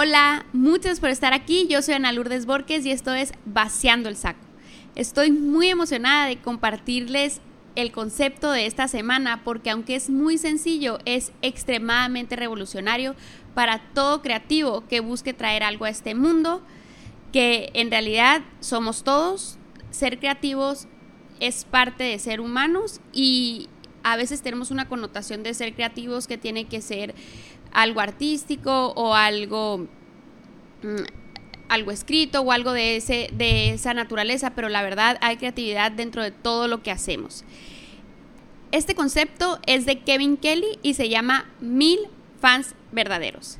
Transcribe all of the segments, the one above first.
Hola, muchas por estar aquí. Yo soy Ana Lourdes Borges y esto es Vaciando el Saco. Estoy muy emocionada de compartirles el concepto de esta semana porque aunque es muy sencillo, es extremadamente revolucionario para todo creativo que busque traer algo a este mundo, que en realidad somos todos. Ser creativos es parte de ser humanos y a veces tenemos una connotación de ser creativos que tiene que ser algo artístico o algo, mm, algo escrito o algo de, ese, de esa naturaleza, pero la verdad hay creatividad dentro de todo lo que hacemos. Este concepto es de Kevin Kelly y se llama Mil fans verdaderos.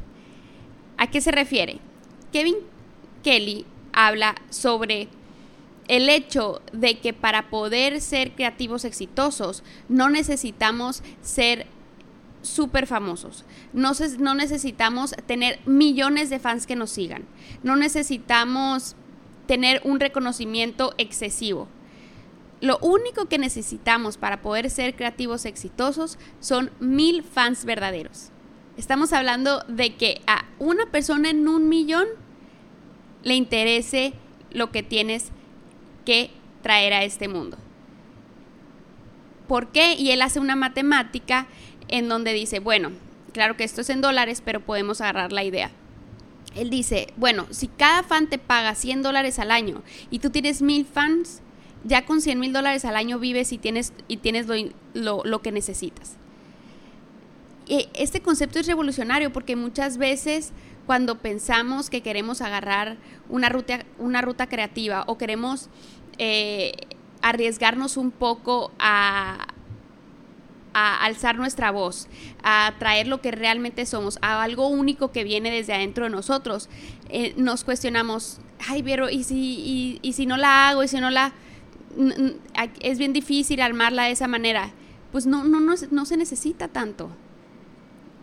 ¿A qué se refiere? Kevin Kelly habla sobre el hecho de que para poder ser creativos exitosos no necesitamos ser súper famosos. No, no necesitamos tener millones de fans que nos sigan. No necesitamos tener un reconocimiento excesivo. Lo único que necesitamos para poder ser creativos exitosos son mil fans verdaderos. Estamos hablando de que a una persona en un millón le interese lo que tienes que traer a este mundo. ¿Por qué? Y él hace una matemática en donde dice, bueno, claro que esto es en dólares, pero podemos agarrar la idea. Él dice, bueno, si cada fan te paga 100 dólares al año y tú tienes mil fans, ya con 100 mil dólares al año vives y tienes, y tienes lo, lo que necesitas. Este concepto es revolucionario porque muchas veces cuando pensamos que queremos agarrar una ruta, una ruta creativa o queremos eh, arriesgarnos un poco a, a alzar nuestra voz, a traer lo que realmente somos, a algo único que viene desde adentro de nosotros. Eh, nos cuestionamos, ay, pero ¿y si, y, si no la hago? ¿Y si no la...? Es bien difícil armarla de esa manera. Pues no, no, no, no se necesita tanto.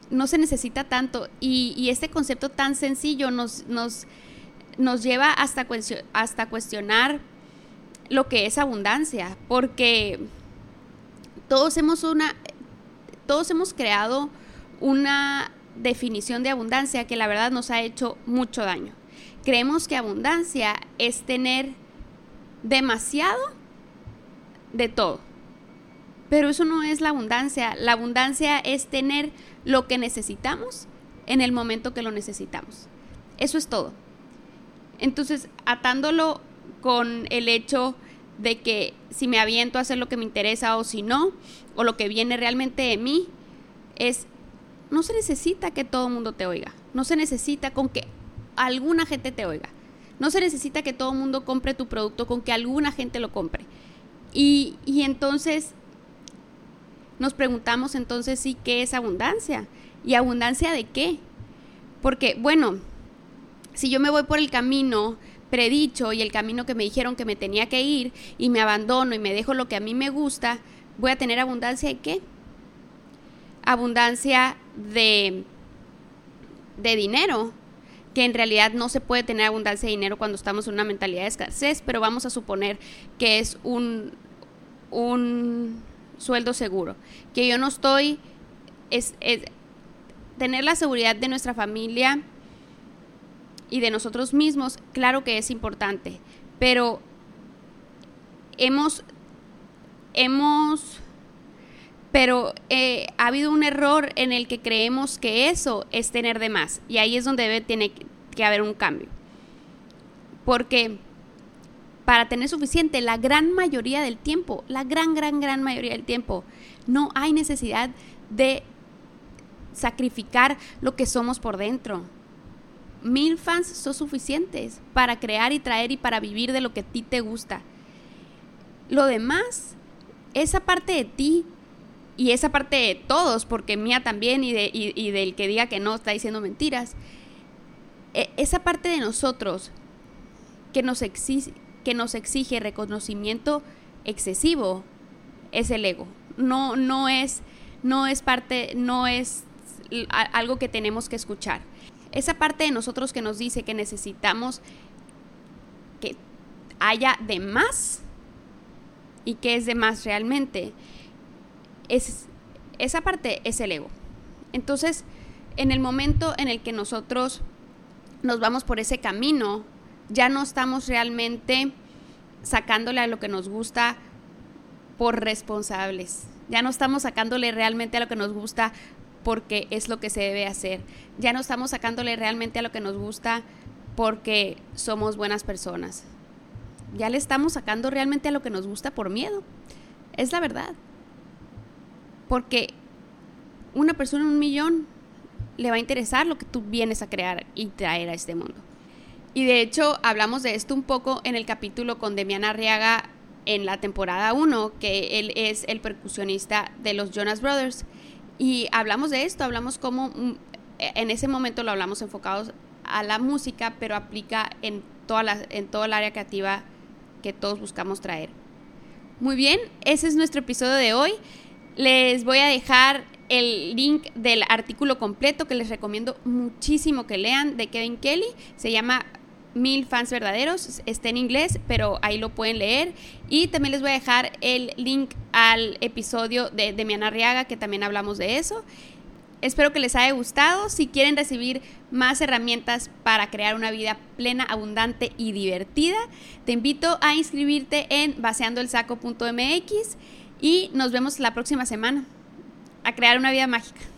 No se necesita tanto. Y, este concepto tan sencillo nos, nos, nos lleva hasta, hasta cuestionar lo que es abundancia. Porque todos hemos una todos hemos creado una definición de abundancia que la verdad nos ha hecho mucho daño. Creemos que abundancia es tener demasiado de todo. Pero eso no es la abundancia. La abundancia es tener lo que necesitamos en el momento que lo necesitamos. Eso es todo. Entonces, atándolo con el hecho de que si me aviento a hacer lo que me interesa o si no, o lo que viene realmente de mí, es, no se necesita que todo el mundo te oiga, no se necesita con que alguna gente te oiga, no se necesita que todo el mundo compre tu producto, con que alguna gente lo compre. Y, y entonces nos preguntamos entonces sí, ¿qué es abundancia? ¿Y abundancia de qué? Porque, bueno, si yo me voy por el camino predicho y el camino que me dijeron que me tenía que ir y me abandono y me dejo lo que a mí me gusta, voy a tener abundancia de qué? Abundancia de, de dinero, que en realidad no se puede tener abundancia de dinero cuando estamos en una mentalidad de escasez, pero vamos a suponer que es un, un sueldo seguro, que yo no estoy, es, es tener la seguridad de nuestra familia, y de nosotros mismos, claro que es importante, pero hemos, hemos, pero eh, ha habido un error en el que creemos que eso es tener de más y ahí es donde debe tiene que haber un cambio. Porque para tener suficiente, la gran mayoría del tiempo, la gran, gran, gran mayoría del tiempo, no hay necesidad de sacrificar lo que somos por dentro mil fans son suficientes para crear y traer y para vivir de lo que a ti te gusta. Lo demás, esa parte de ti y esa parte de todos, porque mía también y, de, y, del que diga que no está diciendo mentiras, e, esa parte de nosotros que nos, exige, que nos exige reconocimiento excesivo es el ego. No, no es, no es parte, no es algo que tenemos que escuchar esa parte de nosotros que nos dice que necesitamos que haya de más y que es de más realmente, es, esa parte es el ego. Entonces, en el momento en el que nosotros nos vamos por ese camino, ya no estamos realmente sacándole a lo que nos gusta por responsables. Ya no estamos sacándole realmente a lo que nos gusta porque es lo que se debe hacer. Ya no estamos sacándole realmente a lo que nos gusta porque somos buenas personas. Ya le estamos sacando realmente a lo que nos gusta por miedo. Es la verdad. Porque una persona en un millón le va a interesar lo que tú vienes a crear y traer a este mundo. Y de hecho hablamos de esto un poco en el capítulo con Demian Arriaga en la temporada 1, que él es el percusionista de los Jonas Brothers. Y hablamos de esto, hablamos cómo mm, en ese momento lo hablamos enfocados a la música, pero aplica en toda la, en todo el área creativa que todos buscamos traer. Muy bien, ese es nuestro episodio de hoy. Les voy a dejar el link del artículo completo que les recomiendo muchísimo que lean de Kevin Kelly. Se llama Mil fans verdaderos. Está en inglés, pero ahí lo pueden leer. Y también les voy a dejar el link al episodio de Demiana Arriaga, que también hablamos de eso. Espero que les haya gustado. Si quieren recibir más herramientas para crear una vida plena, abundante y divertida, te invito a inscribirte en baseandoelsaco.mx y nos vemos la próxima semana a crear una vida mágica.